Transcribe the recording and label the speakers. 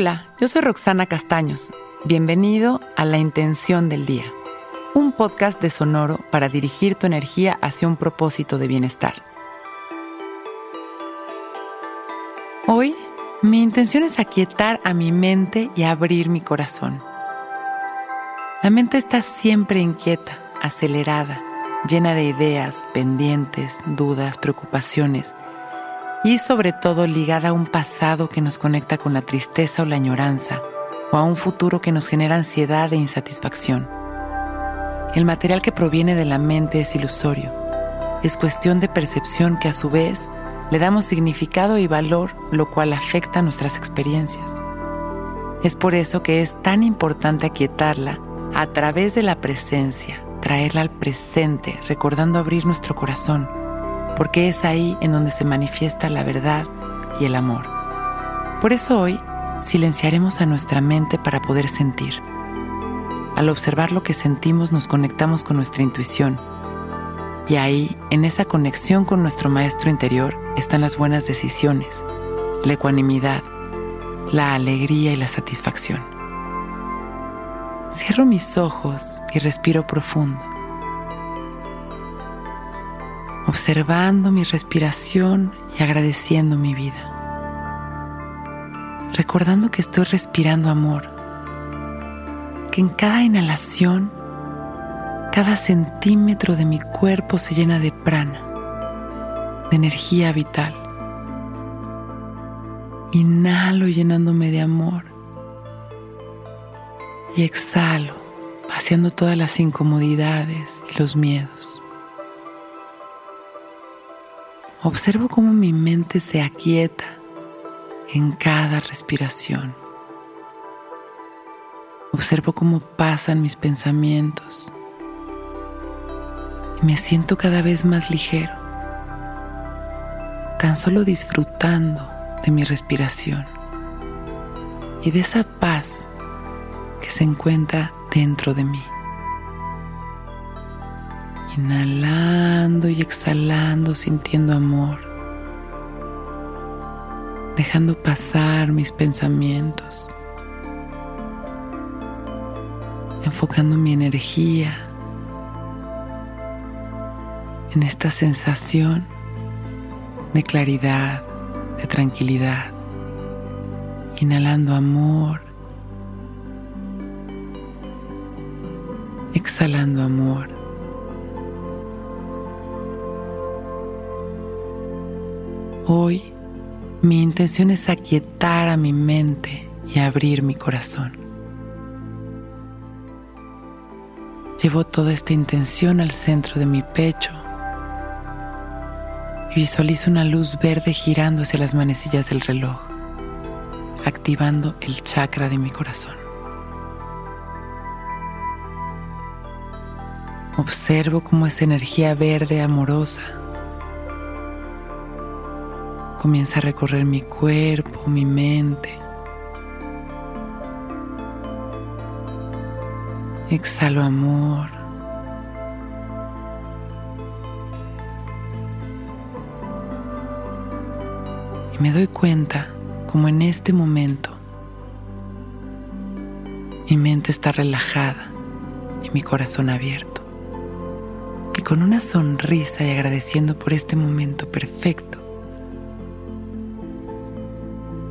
Speaker 1: Hola, yo soy Roxana Castaños. Bienvenido a La Intención del Día, un podcast de Sonoro para dirigir tu energía hacia un propósito de bienestar. Hoy, mi intención es aquietar a mi mente y abrir mi corazón. La mente está siempre inquieta, acelerada, llena de ideas, pendientes, dudas, preocupaciones y sobre todo ligada a un pasado que nos conecta con la tristeza o la añoranza, o a un futuro que nos genera ansiedad e insatisfacción. El material que proviene de la mente es ilusorio, es cuestión de percepción que a su vez le damos significado y valor, lo cual afecta nuestras experiencias. Es por eso que es tan importante aquietarla a través de la presencia, traerla al presente, recordando abrir nuestro corazón porque es ahí en donde se manifiesta la verdad y el amor. Por eso hoy silenciaremos a nuestra mente para poder sentir. Al observar lo que sentimos nos conectamos con nuestra intuición. Y ahí, en esa conexión con nuestro maestro interior, están las buenas decisiones, la ecuanimidad, la alegría y la satisfacción. Cierro mis ojos y respiro profundo observando mi respiración y agradeciendo mi vida. Recordando que estoy respirando amor, que en cada inhalación, cada centímetro de mi cuerpo se llena de prana, de energía vital. Inhalo llenándome de amor y exhalo vaciando todas las incomodidades y los miedos. Observo cómo mi mente se aquieta en cada respiración. Observo cómo pasan mis pensamientos y me siento cada vez más ligero, tan solo disfrutando de mi respiración y de esa paz que se encuentra dentro de mí. Inhalando y exhalando sintiendo amor. Dejando pasar mis pensamientos. Enfocando mi energía en esta sensación de claridad, de tranquilidad. Inhalando amor. Exhalando amor. Hoy mi intención es aquietar a mi mente y abrir mi corazón. Llevo toda esta intención al centro de mi pecho y visualizo una luz verde girando hacia las manecillas del reloj, activando el chakra de mi corazón. Observo cómo esa energía verde amorosa comienza a recorrer mi cuerpo, mi mente. Exhalo amor. Y me doy cuenta como en este momento mi mente está relajada y mi corazón abierto. Y con una sonrisa y agradeciendo por este momento perfecto,